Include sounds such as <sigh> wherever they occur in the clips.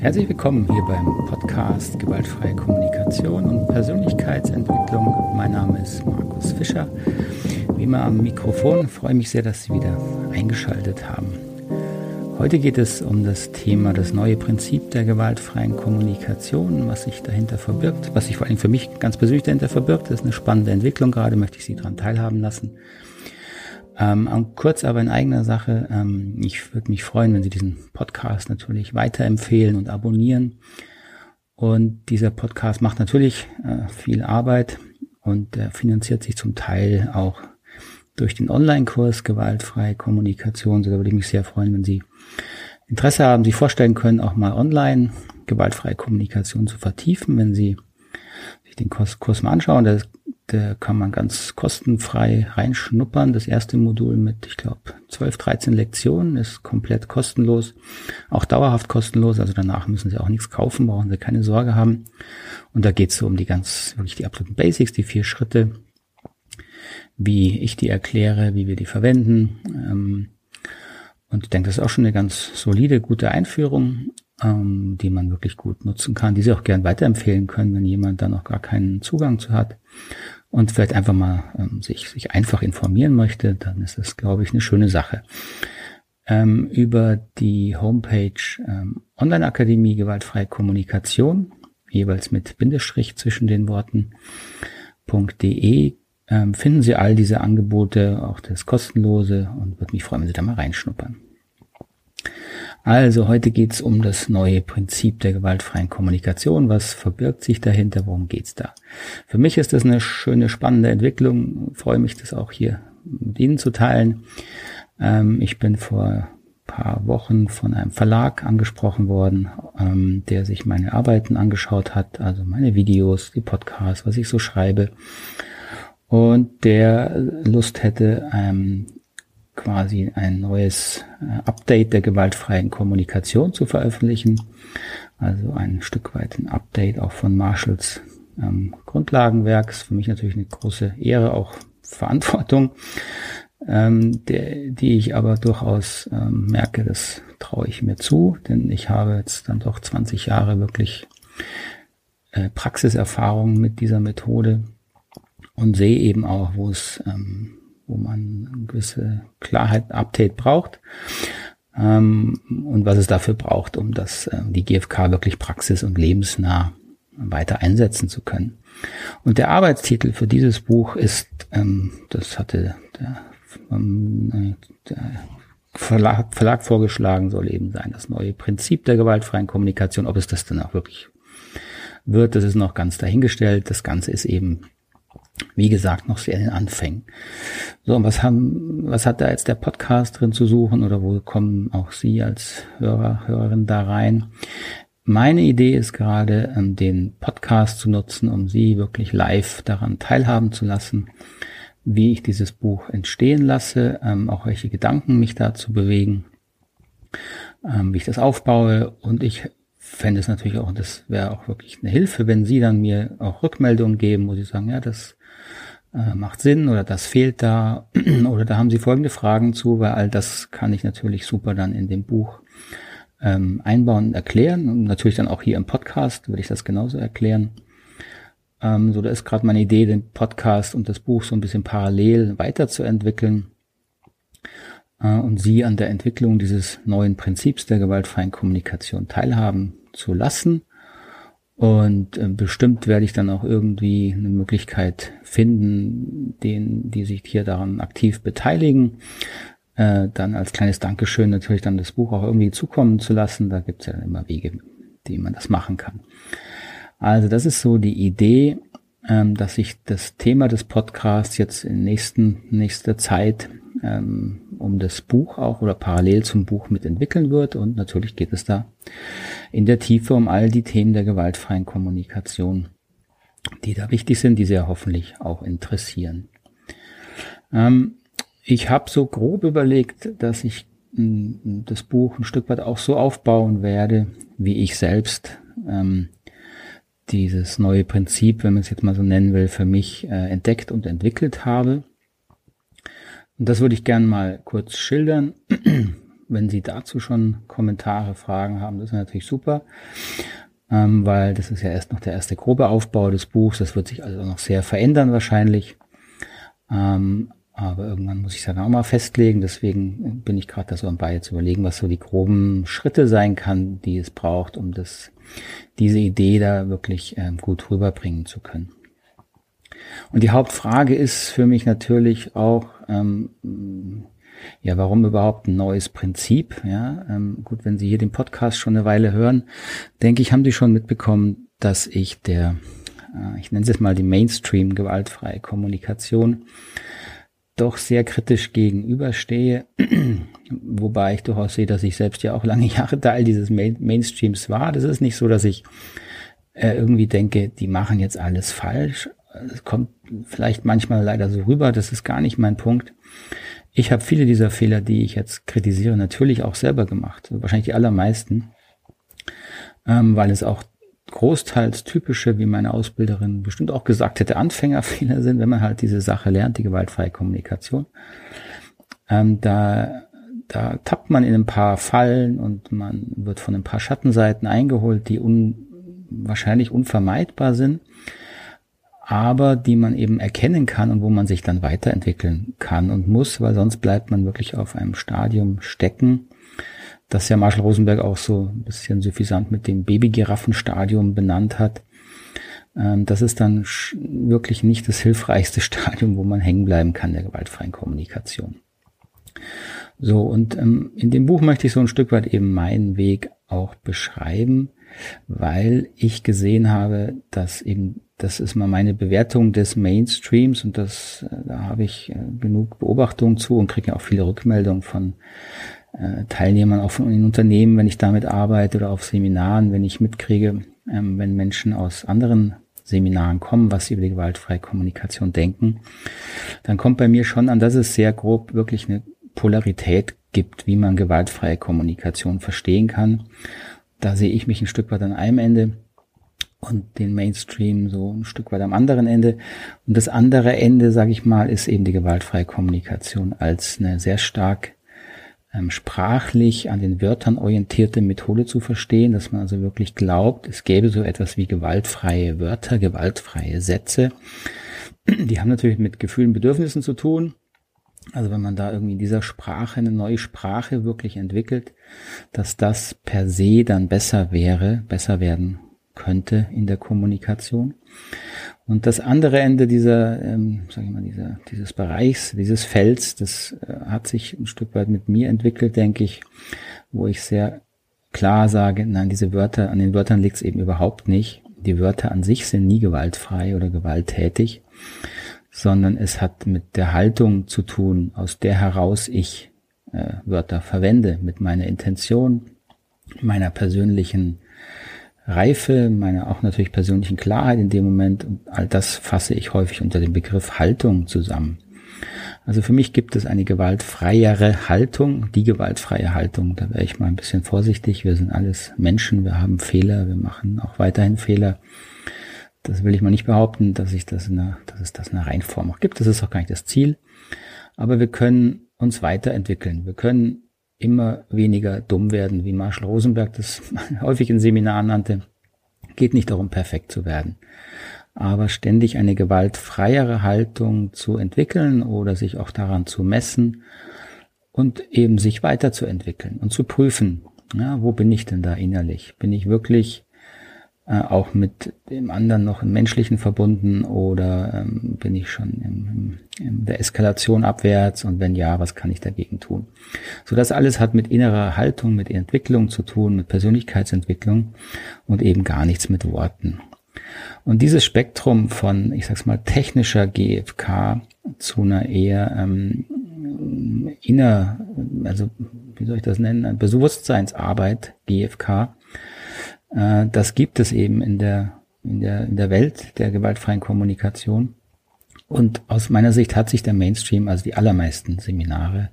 Herzlich willkommen hier beim Podcast Gewaltfreie Kommunikation und Persönlichkeitsentwicklung. Mein Name ist Markus Fischer. Wie immer am Mikrofon freue mich sehr, dass Sie wieder eingeschaltet haben. Heute geht es um das Thema das neue Prinzip der gewaltfreien Kommunikation, was sich dahinter verbirgt, was sich vor allem für mich ganz persönlich dahinter verbirgt. Das ist eine spannende Entwicklung, gerade möchte ich Sie daran teilhaben lassen. Ähm, kurz aber in eigener Sache, ähm, ich würde mich freuen, wenn Sie diesen Podcast natürlich weiterempfehlen und abonnieren. Und dieser Podcast macht natürlich äh, viel Arbeit und äh, finanziert sich zum Teil auch durch den Online-Kurs Gewaltfreie Kommunikation. So, da würde ich mich sehr freuen, wenn Sie Interesse haben, sich vorstellen können, auch mal online gewaltfreie Kommunikation zu vertiefen, wenn Sie sich den Kurs, Kurs mal anschauen. Der da kann man ganz kostenfrei reinschnuppern. Das erste Modul mit, ich glaube, 12, 13 Lektionen ist komplett kostenlos, auch dauerhaft kostenlos. Also danach müssen Sie auch nichts kaufen, brauchen Sie keine Sorge haben. Und da geht es so um die ganz, wirklich die absoluten Basics, die vier Schritte, wie ich die erkläre, wie wir die verwenden. Ähm, und ich denke, das ist auch schon eine ganz solide, gute Einführung, ähm, die man wirklich gut nutzen kann, die Sie auch gern weiterempfehlen können, wenn jemand da noch gar keinen Zugang zu hat und vielleicht einfach mal ähm, sich, sich einfach informieren möchte, dann ist das, glaube ich, eine schöne Sache. Ähm, über die Homepage ähm, Online-Akademie Gewaltfreie Kommunikation, jeweils mit Bindestrich zwischen den Worten, .de, ähm, finden Sie all diese Angebote, auch das kostenlose und würde mich freuen, wenn Sie da mal reinschnuppern. Also heute geht's um das neue Prinzip der gewaltfreien Kommunikation. Was verbirgt sich dahinter? Worum geht's da? Für mich ist das eine schöne, spannende Entwicklung. Ich freue mich, das auch hier mit Ihnen zu teilen. Ähm, ich bin vor paar Wochen von einem Verlag angesprochen worden, ähm, der sich meine Arbeiten angeschaut hat, also meine Videos, die Podcasts, was ich so schreibe. Und der Lust hätte, ähm, quasi ein neues äh, Update der gewaltfreien Kommunikation zu veröffentlichen. Also ein Stück weit ein Update auch von Marshalls ähm, Grundlagenwerks. Für mich natürlich eine große Ehre, auch Verantwortung, ähm, der, die ich aber durchaus ähm, merke, das traue ich mir zu, denn ich habe jetzt dann doch 20 Jahre wirklich äh, Praxiserfahrung mit dieser Methode und sehe eben auch, wo es ähm, wo man eine gewisse Klarheit, Update braucht ähm, und was es dafür braucht, um das, äh, die GfK wirklich praxis- und lebensnah weiter einsetzen zu können. Und der Arbeitstitel für dieses Buch ist, ähm, das hatte der, ähm, der Verlag, Verlag vorgeschlagen, soll eben sein, das neue Prinzip der gewaltfreien Kommunikation. Ob es das dann auch wirklich wird, das ist noch ganz dahingestellt. Das Ganze ist eben wie gesagt, noch sehr in den Anfängen. So, und was haben, was hat da jetzt der Podcast drin zu suchen oder wo kommen auch Sie als Hörer, Hörerin da rein? Meine Idee ist gerade, ähm, den Podcast zu nutzen, um Sie wirklich live daran teilhaben zu lassen, wie ich dieses Buch entstehen lasse, ähm, auch welche Gedanken mich dazu bewegen, ähm, wie ich das aufbaue und ich fände es natürlich auch, das wäre auch wirklich eine Hilfe, wenn Sie dann mir auch Rückmeldungen geben, wo Sie sagen, ja, das äh, macht Sinn oder das fehlt da <clears throat> oder da haben Sie folgende Fragen zu, weil all das kann ich natürlich super dann in dem Buch ähm, einbauen und erklären und natürlich dann auch hier im Podcast würde ich das genauso erklären. Ähm, so, da ist gerade meine Idee, den Podcast und das Buch so ein bisschen parallel weiterzuentwickeln äh, und Sie an der Entwicklung dieses neuen Prinzips der gewaltfreien Kommunikation teilhaben zu lassen. Und äh, bestimmt werde ich dann auch irgendwie eine Möglichkeit finden, den, die sich hier daran aktiv beteiligen, äh, dann als kleines Dankeschön natürlich dann das Buch auch irgendwie zukommen zu lassen. Da gibt es ja immer Wege, wie man das machen kann. Also das ist so die Idee, ähm, dass sich das Thema des Podcasts jetzt in nächsten, nächster Zeit ähm, um das Buch auch oder parallel zum Buch mitentwickeln wird. Und natürlich geht es da in der Tiefe um all die Themen der gewaltfreien Kommunikation, die da wichtig sind, die Sie ja hoffentlich auch interessieren. Ähm, ich habe so grob überlegt, dass ich m, das Buch ein Stück weit auch so aufbauen werde, wie ich selbst ähm, dieses neue Prinzip, wenn man es jetzt mal so nennen will, für mich äh, entdeckt und entwickelt habe. Und das würde ich gern mal kurz schildern, wenn Sie dazu schon Kommentare, Fragen haben, das ist natürlich super, ähm, weil das ist ja erst noch der erste grobe Aufbau des Buchs. Das wird sich also noch sehr verändern wahrscheinlich. Ähm, aber irgendwann muss ich es dann auch mal festlegen. Deswegen bin ich gerade da so am Bein zu überlegen, was so die groben Schritte sein kann, die es braucht, um das, diese Idee da wirklich ähm, gut rüberbringen zu können. Und die Hauptfrage ist für mich natürlich auch, ähm, ja, warum überhaupt ein neues Prinzip? Ja, ähm, gut, wenn Sie hier den Podcast schon eine Weile hören, denke ich, haben Sie schon mitbekommen, dass ich der, äh, ich nenne es jetzt mal die Mainstream gewaltfreie Kommunikation, doch sehr kritisch gegenüberstehe, <clears throat> wobei ich durchaus sehe, dass ich selbst ja auch lange <laughs> Jahre Teil dieses Main Mainstreams war. Das ist nicht so, dass ich äh, irgendwie denke, die machen jetzt alles falsch. Es kommt vielleicht manchmal leider so rüber, das ist gar nicht mein Punkt. Ich habe viele dieser Fehler, die ich jetzt kritisiere, natürlich auch selber gemacht. Wahrscheinlich die allermeisten, ähm, weil es auch großteils typische, wie meine Ausbilderin bestimmt auch gesagt hätte, Anfängerfehler sind, wenn man halt diese Sache lernt, die gewaltfreie Kommunikation. Ähm, da, da tappt man in ein paar Fallen und man wird von ein paar Schattenseiten eingeholt, die un, wahrscheinlich unvermeidbar sind aber die man eben erkennen kann und wo man sich dann weiterentwickeln kann und muss, weil sonst bleibt man wirklich auf einem Stadium stecken, das ja Marshall Rosenberg auch so ein bisschen suffisant mit dem Babygiraffenstadium benannt hat. Ähm, das ist dann wirklich nicht das hilfreichste <laughs> Stadium, wo man hängen bleiben kann der gewaltfreien Kommunikation. So, und ähm, in dem Buch möchte ich so ein Stück weit eben meinen Weg auch beschreiben, weil ich gesehen habe, dass eben das ist mal meine Bewertung des Mainstreams und das, äh, da habe ich äh, genug Beobachtungen zu und kriege auch viele Rückmeldungen von äh, Teilnehmern, auch von den Unternehmen, wenn ich damit arbeite oder auf Seminaren, wenn ich mitkriege, ähm, wenn Menschen aus anderen Seminaren kommen, was sie über die gewaltfreie Kommunikation denken, dann kommt bei mir schon an, dass es sehr grob wirklich eine Polarität gibt, wie man gewaltfreie Kommunikation verstehen kann. Da sehe ich mich ein Stück weit an einem Ende und den Mainstream so ein Stück weit am anderen Ende. Und das andere Ende, sage ich mal, ist eben die gewaltfreie Kommunikation als eine sehr stark ähm, sprachlich an den Wörtern orientierte Methode zu verstehen, dass man also wirklich glaubt, es gäbe so etwas wie gewaltfreie Wörter, gewaltfreie Sätze. Die haben natürlich mit Gefühlen, Bedürfnissen zu tun. Also wenn man da irgendwie in dieser Sprache eine neue Sprache wirklich entwickelt, dass das per se dann besser wäre, besser werden könnte in der Kommunikation. Und das andere Ende dieser, ähm, sag ich mal, dieser, dieses Bereichs, dieses Felds, das äh, hat sich ein Stück weit mit mir entwickelt, denke ich, wo ich sehr klar sage, nein, diese Wörter, an den Wörtern liegt es eben überhaupt nicht. Die Wörter an sich sind nie gewaltfrei oder gewalttätig, sondern es hat mit der Haltung zu tun, aus der heraus ich äh, Wörter verwende, mit meiner Intention, meiner persönlichen Reife, meiner auch natürlich persönlichen Klarheit in dem Moment und all das fasse ich häufig unter dem Begriff Haltung zusammen. Also für mich gibt es eine gewaltfreiere Haltung, die gewaltfreie Haltung. Da wäre ich mal ein bisschen vorsichtig. Wir sind alles Menschen, wir haben Fehler, wir machen auch weiterhin Fehler. Das will ich mal nicht behaupten, dass ich das in einer, dass es das in einer Reinform auch gibt. Das ist auch gar nicht das Ziel. Aber wir können uns weiterentwickeln. Wir können immer weniger dumm werden, wie Marshall Rosenberg das <laughs> häufig in Seminaren nannte. Geht nicht darum, perfekt zu werden, aber ständig eine gewaltfreiere Haltung zu entwickeln oder sich auch daran zu messen und eben sich weiterzuentwickeln und zu prüfen, ja, wo bin ich denn da innerlich? Bin ich wirklich äh, auch mit dem anderen noch im Menschlichen verbunden oder ähm, bin ich schon im, in der Eskalation abwärts und wenn ja, was kann ich dagegen tun? So das alles hat mit innerer Haltung, mit Entwicklung zu tun, mit Persönlichkeitsentwicklung und eben gar nichts mit Worten. Und dieses Spektrum von, ich sag's mal, technischer GFK zu einer eher ähm, inner, also wie soll ich das nennen, Bewusstseinsarbeit GFK, äh, das gibt es eben in der, in der, in der Welt der gewaltfreien Kommunikation. Und aus meiner Sicht hat sich der Mainstream, also die allermeisten Seminare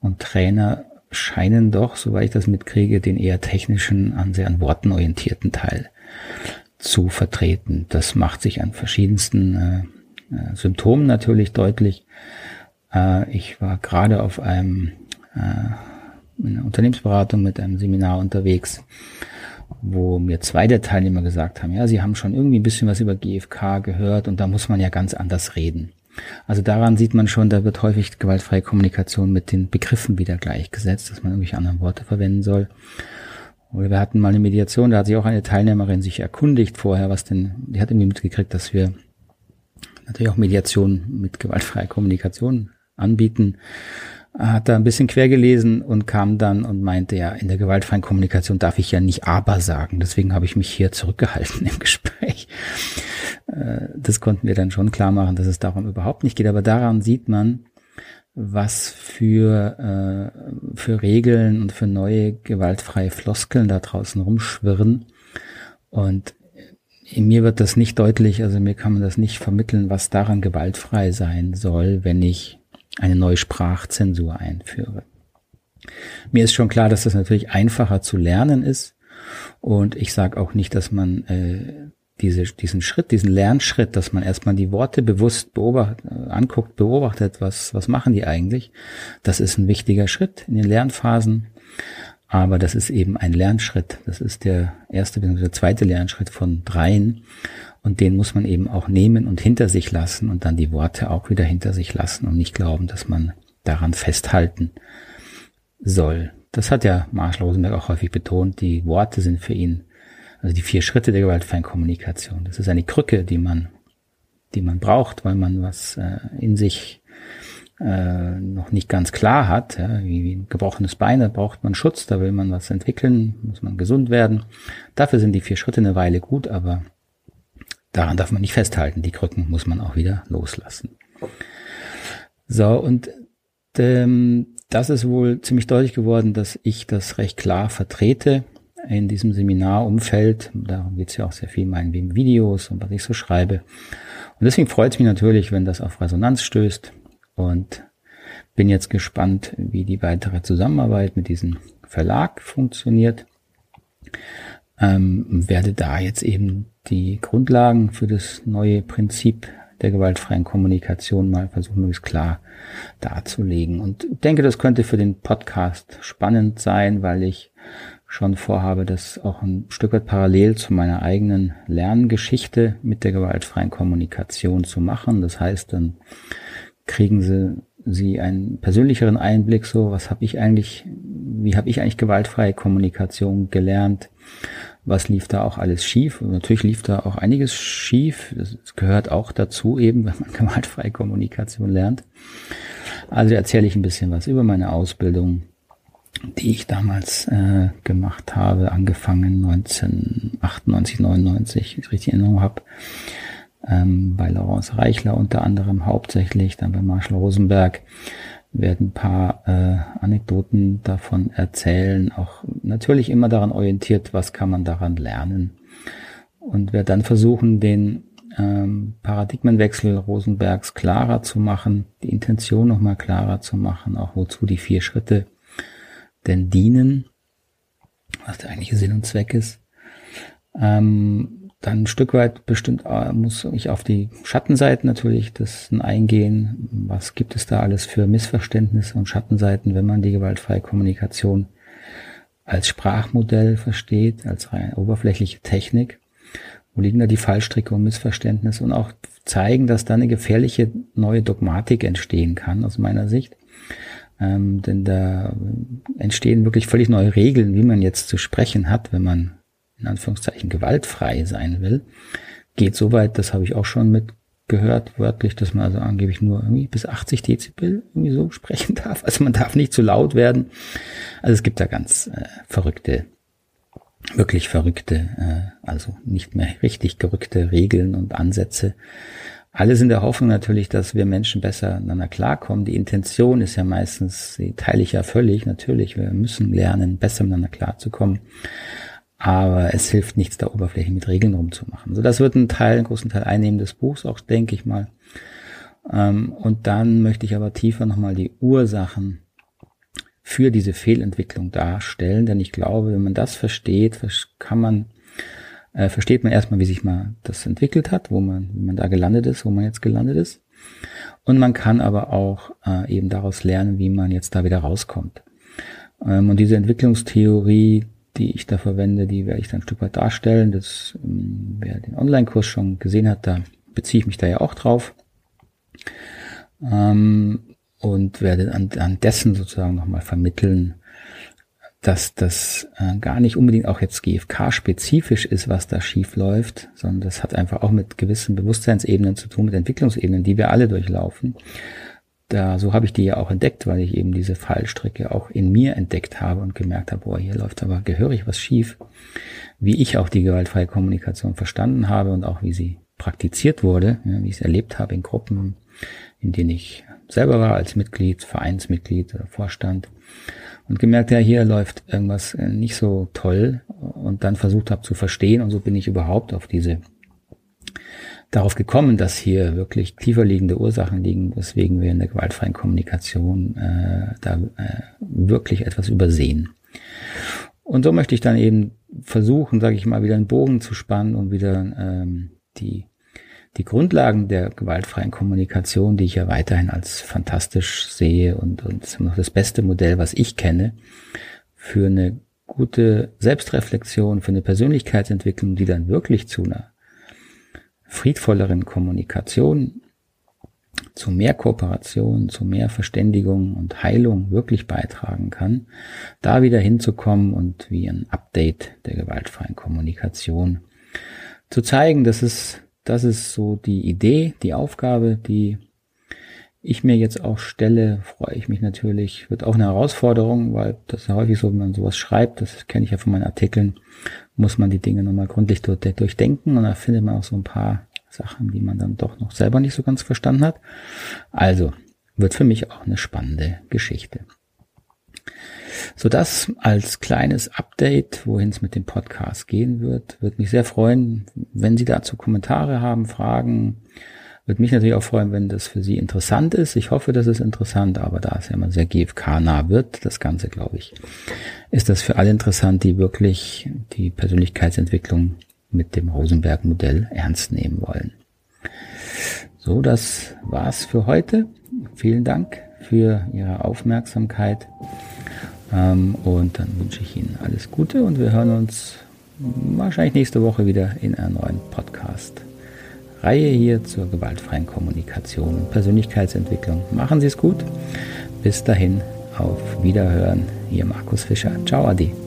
und Trainer scheinen doch, soweit ich das mitkriege, den eher technischen, an sehr an Worten orientierten Teil zu vertreten. Das macht sich an verschiedensten äh, äh Symptomen natürlich deutlich. Äh, ich war gerade auf einem äh, in einer Unternehmensberatung mit einem Seminar unterwegs, wo mir zwei der Teilnehmer gesagt haben, ja, sie haben schon irgendwie ein bisschen was über GFK gehört und da muss man ja ganz anders reden. Also daran sieht man schon, da wird häufig gewaltfreie Kommunikation mit den Begriffen wieder gleichgesetzt, dass man irgendwelche anderen Worte verwenden soll. Oder wir hatten mal eine Mediation, da hat sich auch eine Teilnehmerin sich erkundigt vorher, was denn, die hat irgendwie mitgekriegt, dass wir natürlich auch Mediation mit gewaltfreier Kommunikation anbieten hat da ein bisschen quer gelesen und kam dann und meinte, ja, in der gewaltfreien Kommunikation darf ich ja nicht aber sagen. Deswegen habe ich mich hier zurückgehalten <laughs> im Gespräch. Äh, das konnten wir dann schon klar machen, dass es darum überhaupt nicht geht. Aber daran sieht man, was für, äh, für Regeln und für neue gewaltfreie Floskeln da draußen rumschwirren. Und in mir wird das nicht deutlich, also mir kann man das nicht vermitteln, was daran gewaltfrei sein soll, wenn ich eine neue Sprachzensur einführe. Mir ist schon klar, dass das natürlich einfacher zu lernen ist. Und ich sage auch nicht, dass man äh, diese, diesen Schritt, diesen Lernschritt, dass man erstmal die Worte bewusst beobacht, äh, anguckt, beobachtet, was, was machen die eigentlich. Das ist ein wichtiger Schritt in den Lernphasen. Aber das ist eben ein Lernschritt. Das ist der erste bzw. der zweite Lernschritt von dreien. Und den muss man eben auch nehmen und hinter sich lassen und dann die Worte auch wieder hinter sich lassen und nicht glauben, dass man daran festhalten soll. Das hat ja Marshall Rosenberg auch häufig betont. Die Worte sind für ihn, also die vier Schritte der gewaltfreien Kommunikation. Das ist eine Krücke, die man, die man braucht, weil man was äh, in sich äh, noch nicht ganz klar hat. Ja, wie, wie ein gebrochenes Bein, da braucht man Schutz, da will man was entwickeln, muss man gesund werden. Dafür sind die vier Schritte eine Weile gut, aber daran darf man nicht festhalten. Die Krücken muss man auch wieder loslassen. So, und ähm, das ist wohl ziemlich deutlich geworden, dass ich das recht klar vertrete in diesem Seminarumfeld. Darum geht es ja auch sehr viel in meinen Videos und was ich so schreibe. Und deswegen freut es mich natürlich, wenn das auf Resonanz stößt und bin jetzt gespannt, wie die weitere Zusammenarbeit mit diesem Verlag funktioniert. Ähm, werde da jetzt eben die Grundlagen für das neue Prinzip der gewaltfreien Kommunikation mal versuchen, möglichst klar darzulegen. Und denke, das könnte für den Podcast spannend sein, weil ich schon vorhabe, das auch ein Stück weit parallel zu meiner eigenen Lerngeschichte mit der gewaltfreien Kommunikation zu machen. Das heißt, dann kriegen sie sie einen persönlicheren Einblick, so was habe ich eigentlich, wie habe ich eigentlich gewaltfreie Kommunikation gelernt, was lief da auch alles schief. Und natürlich lief da auch einiges schief. Das gehört auch dazu eben, <laughs> wenn man gewaltfreie Kommunikation lernt. Also erzähle ich ein bisschen was über meine Ausbildung, die ich damals äh, gemacht habe, angefangen 1998, 99, ich richtig in Erinnerung habe, ähm, bei Laurence Reichler unter anderem hauptsächlich, dann bei Marshall Rosenberg werden ein paar äh, Anekdoten davon erzählen, auch natürlich immer daran orientiert, was kann man daran lernen. Und werde dann versuchen, den ähm, Paradigmenwechsel Rosenbergs klarer zu machen, die Intention nochmal klarer zu machen, auch wozu die vier Schritte denn dienen, was der eigentliche Sinn und Zweck ist. Ähm, dann ein Stück weit bestimmt äh, muss ich auf die Schattenseiten natürlich das eingehen. Was gibt es da alles für Missverständnisse und Schattenseiten, wenn man die gewaltfreie Kommunikation als Sprachmodell versteht, als rein oberflächliche Technik? Wo liegen da die Fallstricke und Missverständnisse und auch zeigen, dass da eine gefährliche neue Dogmatik entstehen kann, aus meiner Sicht. Ähm, denn da entstehen wirklich völlig neue Regeln, wie man jetzt zu sprechen hat, wenn man in Anführungszeichen gewaltfrei sein will, geht so weit, das habe ich auch schon mitgehört, wörtlich, dass man also angeblich nur irgendwie bis 80 Dezibel irgendwie so sprechen <laughs> darf. Also man darf nicht zu laut werden. Also es gibt da ganz äh, verrückte, wirklich verrückte, äh, also nicht mehr richtig gerückte Regeln und Ansätze. Alles in der Hoffnung natürlich, dass wir Menschen besser miteinander klarkommen. Die Intention ist ja meistens, die teile ich ja völlig, natürlich. Wir müssen lernen, besser miteinander klarzukommen. Aber es hilft nichts, da Oberfläche mit Regeln rumzumachen. So, das wird ein Teil, einen großen Teil einnehmen des Buchs, auch denke ich mal. Ähm, und dann möchte ich aber tiefer nochmal die Ursachen für diese Fehlentwicklung darstellen, denn ich glaube, wenn man das versteht, kann man, äh, versteht man erstmal, wie sich mal das entwickelt hat, wo man, wie man da gelandet ist, wo man jetzt gelandet ist. Und man kann aber auch äh, eben daraus lernen, wie man jetzt da wieder rauskommt. Ähm, und diese Entwicklungstheorie, die ich da verwende, die werde ich dann ein Stück weit darstellen. Das, ähm, wer den Online-Kurs schon gesehen hat, da beziehe ich mich da ja auch drauf. Ähm, und werde an, an dessen sozusagen nochmal vermitteln, dass das äh, gar nicht unbedingt auch jetzt GFK-spezifisch ist, was da schief läuft, sondern das hat einfach auch mit gewissen Bewusstseinsebenen zu tun, mit Entwicklungsebenen, die wir alle durchlaufen. Da, so habe ich die ja auch entdeckt, weil ich eben diese Fallstricke auch in mir entdeckt habe und gemerkt habe, boah, hier läuft aber gehörig was schief. Wie ich auch die gewaltfreie Kommunikation verstanden habe und auch wie sie praktiziert wurde, ja, wie ich es erlebt habe in Gruppen, in denen ich selber war als Mitglied, Vereinsmitglied oder Vorstand und gemerkt, ja, hier läuft irgendwas äh, nicht so toll und dann versucht habe zu verstehen und so bin ich überhaupt auf diese darauf gekommen, dass hier wirklich tiefer liegende Ursachen liegen, weswegen wir in der gewaltfreien Kommunikation äh, da äh, wirklich etwas übersehen. Und so möchte ich dann eben versuchen, sage ich mal, wieder einen Bogen zu spannen und wieder ähm, die die Grundlagen der gewaltfreien Kommunikation, die ich ja weiterhin als fantastisch sehe und, und noch das beste Modell, was ich kenne, für eine gute Selbstreflexion, für eine Persönlichkeitsentwicklung, die dann wirklich zu einer friedvolleren Kommunikation, zu mehr Kooperation, zu mehr Verständigung und Heilung wirklich beitragen kann, da wieder hinzukommen und wie ein Update der gewaltfreien Kommunikation zu zeigen, dass es das ist so die Idee, die Aufgabe, die ich mir jetzt auch stelle, freue ich mich natürlich. Wird auch eine Herausforderung, weil das ist ja häufig so, wenn man sowas schreibt, das kenne ich ja von meinen Artikeln, muss man die Dinge nochmal gründlich durchdenken und da findet man auch so ein paar Sachen, die man dann doch noch selber nicht so ganz verstanden hat. Also wird für mich auch eine spannende Geschichte. So das als kleines Update, wohin es mit dem Podcast gehen wird. Würde mich sehr freuen, wenn Sie dazu Kommentare haben, Fragen. Würde mich natürlich auch freuen, wenn das für Sie interessant ist. Ich hoffe, das ist interessant, aber da es ja immer sehr GFK-nah wird, das Ganze, glaube ich, ist das für alle interessant, die wirklich die Persönlichkeitsentwicklung mit dem Rosenberg-Modell ernst nehmen wollen. So, das war's für heute. Vielen Dank für Ihre Aufmerksamkeit. Ähm, und dann wünsche ich Ihnen alles Gute und wir hören uns wahrscheinlich nächste Woche wieder in einer neuen Podcast-Reihe hier zur gewaltfreien Kommunikation und Persönlichkeitsentwicklung. Machen Sie es gut. Bis dahin, auf Wiederhören. Ihr Markus Fischer. Ciao, Adi.